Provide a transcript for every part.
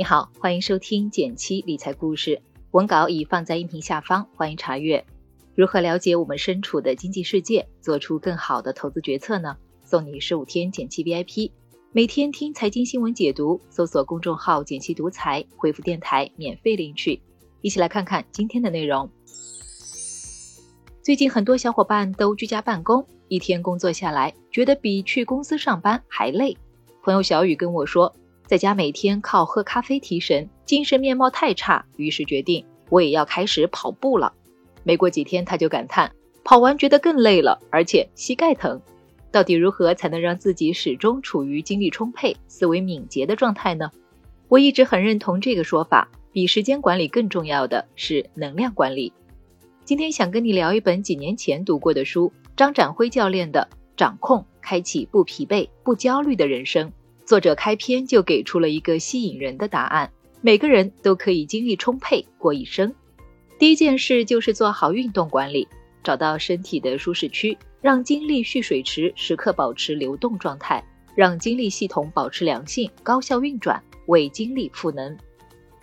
你好，欢迎收听减七理财故事，文稿已放在音频下方，欢迎查阅。如何了解我们身处的经济世界，做出更好的投资决策呢？送你十五天减七 VIP，每天听财经新闻解读，搜索公众号“减七独裁，回复电台免费领取。一起来看看今天的内容。最近很多小伙伴都居家办公，一天工作下来，觉得比去公司上班还累。朋友小雨跟我说。在家每天靠喝咖啡提神，精神面貌太差，于是决定我也要开始跑步了。没过几天，他就感叹跑完觉得更累了，而且膝盖疼。到底如何才能让自己始终处于精力充沛、思维敏捷的状态呢？我一直很认同这个说法，比时间管理更重要的是能量管理。今天想跟你聊一本几年前读过的书，张展辉教练的《掌控：开启不疲惫、不焦虑的人生》。作者开篇就给出了一个吸引人的答案：每个人都可以精力充沛过一生。第一件事就是做好运动管理，找到身体的舒适区，让精力蓄水池时刻保持流动状态，让精力系统保持良性高效运转，为精力赋能。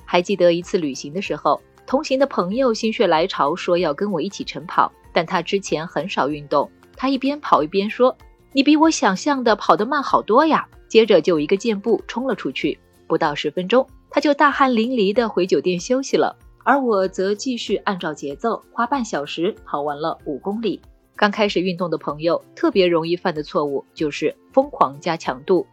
还记得一次旅行的时候，同行的朋友心血来潮说要跟我一起晨跑，但他之前很少运动，他一边跑一边说：“你比我想象的跑得慢好多呀。”接着就一个箭步冲了出去，不到十分钟，他就大汗淋漓的回酒店休息了。而我则继续按照节奏，花半小时跑完了五公里。刚开始运动的朋友特别容易犯的错误就是疯狂加强度，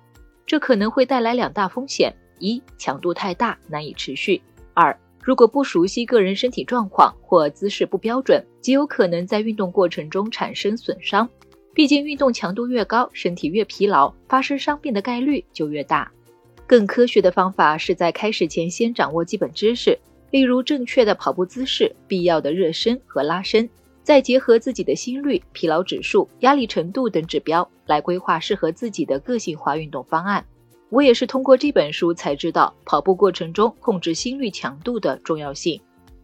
这可能会带来两大风险：一，强度太大难以持续；二，如果不熟悉个人身体状况或姿势不标准，极有可能在运动过程中产生损伤。毕竟运动强度越高，身体越疲劳，发生伤病的概率就越大。更科学的方法是在开始前先掌握基本知识，例如正确的跑步姿势、必要的热身和拉伸，再结合自己的心率、疲劳指数、压力程度等指标来规划适合自己的个性化运动方案。我也是通过这本书才知道跑步过程中控制心率强度的重要性。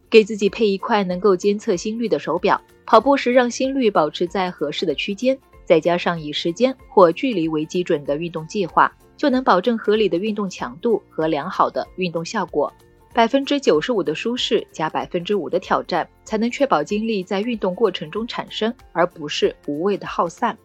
给自己配一块能够监测心率的手表，跑步时让心率保持在合适的区间，再加上以时间或距离为基准的运动计划，就能保证合理的运动强度和良好的运动效果。百分之九十五的舒适加百分之五的挑战，才能确保精力在运动过程中产生，而不是无谓的耗散。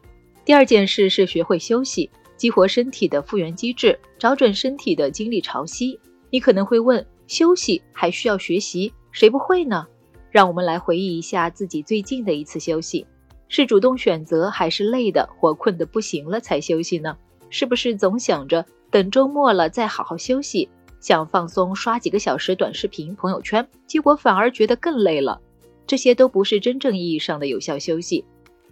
第二件事是学会休息，激活身体的复原机制，找准身体的精力潮汐。你可能会问，休息还需要学习？谁不会呢？让我们来回忆一下自己最近的一次休息，是主动选择还是累的或困得不行了才休息呢？是不是总想着等周末了再好好休息，想放松刷几个小时短视频、朋友圈，结果反而觉得更累了？这些都不是真正意义上的有效休息。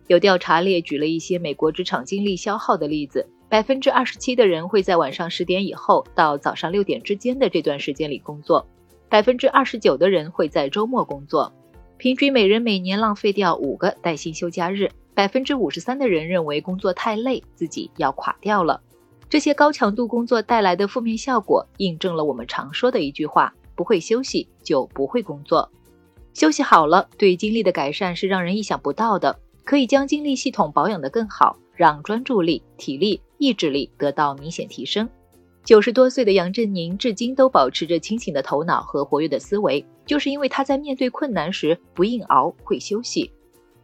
有调查列举了一些美国职场精力消耗的例子，百分之二十七的人会在晚上十点以后到早上六点之间的这段时间里工作。百分之二十九的人会在周末工作，平均每人每年浪费掉五个带薪休假日。百分之五十三的人认为工作太累，自己要垮掉了。这些高强度工作带来的负面效果，印证了我们常说的一句话：不会休息就不会工作。休息好了，对精力的改善是让人意想不到的，可以将精力系统保养得更好，让专注力、体力、意志力得到明显提升。九十多岁的杨振宁至今都保持着清醒的头脑和活跃的思维，就是因为他在面对困难时不硬熬，会休息。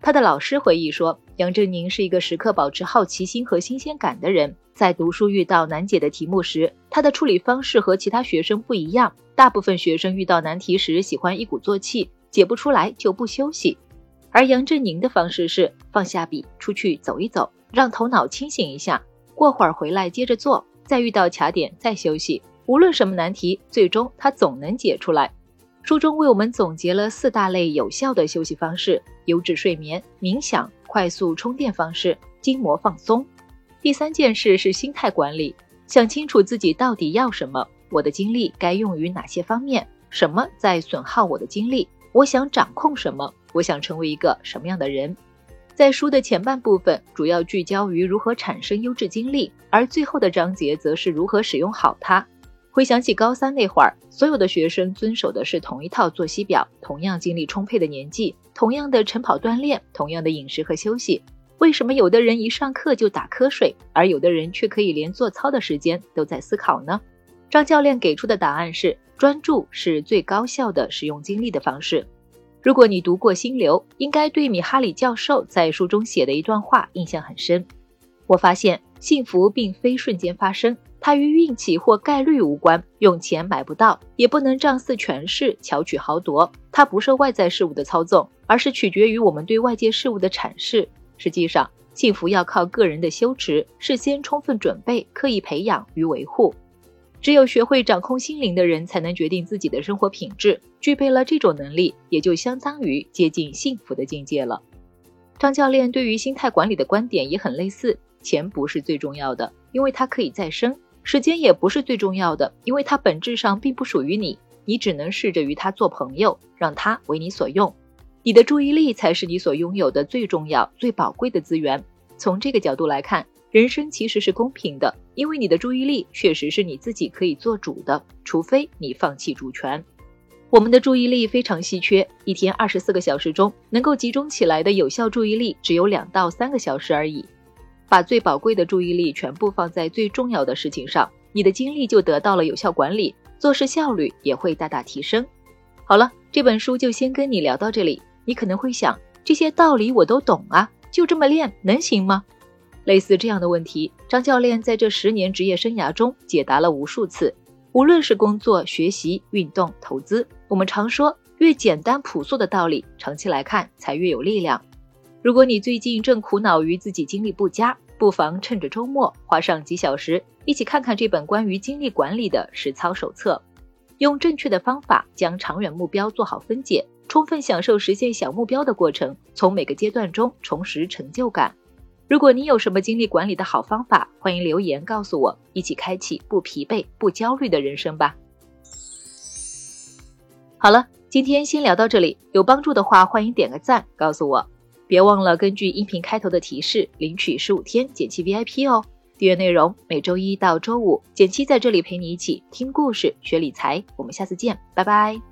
他的老师回忆说，杨振宁是一个时刻保持好奇心和新鲜感的人。在读书遇到难解的题目时，他的处理方式和其他学生不一样。大部分学生遇到难题时喜欢一鼓作气，解不出来就不休息，而杨振宁的方式是放下笔，出去走一走，让头脑清醒一下，过会儿回来接着做。再遇到卡点再休息，无论什么难题，最终他总能解出来。书中为我们总结了四大类有效的休息方式：优质睡眠、冥想、快速充电方式、筋膜放松。第三件事是心态管理，想清楚自己到底要什么，我的精力该用于哪些方面，什么在损耗我的精力，我想掌控什么，我想成为一个什么样的人。在书的前半部分，主要聚焦于如何产生优质精力，而最后的章节则是如何使用好它。回想起高三那会儿，所有的学生遵守的是同一套作息表，同样精力充沛的年纪，同样的晨跑锻炼，同样的饮食和休息。为什么有的人一上课就打瞌睡，而有的人却可以连做操的时间都在思考呢？张教练给出的答案是：专注是最高效的使用精力的方式。如果你读过《心流》，应该对米哈里教授在书中写的一段话印象很深。我发现幸福并非瞬间发生，它与运气或概率无关，用钱买不到，也不能仗势权势巧取豪夺。它不受外在事物的操纵，而是取决于我们对外界事物的阐释。实际上，幸福要靠个人的修持，事先充分准备、刻意培养与维护。只有学会掌控心灵的人，才能决定自己的生活品质。具备了这种能力，也就相当于接近幸福的境界了。张教练对于心态管理的观点也很类似：钱不是最重要的，因为它可以再生；时间也不是最重要的，因为它本质上并不属于你，你只能试着与它做朋友，让它为你所用。你的注意力才是你所拥有的最重要、最宝贵的资源。从这个角度来看。人生其实是公平的，因为你的注意力确实是你自己可以做主的，除非你放弃主权。我们的注意力非常稀缺，一天二十四个小时中，能够集中起来的有效注意力只有两到三个小时而已。把最宝贵的注意力全部放在最重要的事情上，你的精力就得到了有效管理，做事效率也会大大提升。好了，这本书就先跟你聊到这里。你可能会想，这些道理我都懂啊，就这么练能行吗？类似这样的问题，张教练在这十年职业生涯中解答了无数次。无论是工作、学习、运动、投资，我们常说，越简单朴素的道理，长期来看才越有力量。如果你最近正苦恼于自己精力不佳，不妨趁着周末花上几小时，一起看看这本关于精力管理的实操手册，用正确的方法将长远目标做好分解，充分享受实现小目标的过程，从每个阶段中重拾成就感。如果你有什么精力管理的好方法，欢迎留言告诉我，一起开启不疲惫、不焦虑的人生吧。好了，今天先聊到这里，有帮助的话欢迎点个赞，告诉我。别忘了根据音频开头的提示领取十五天减七 VIP 哦。订阅内容每周一到周五，减七在这里陪你一起听故事、学理财。我们下次见，拜拜。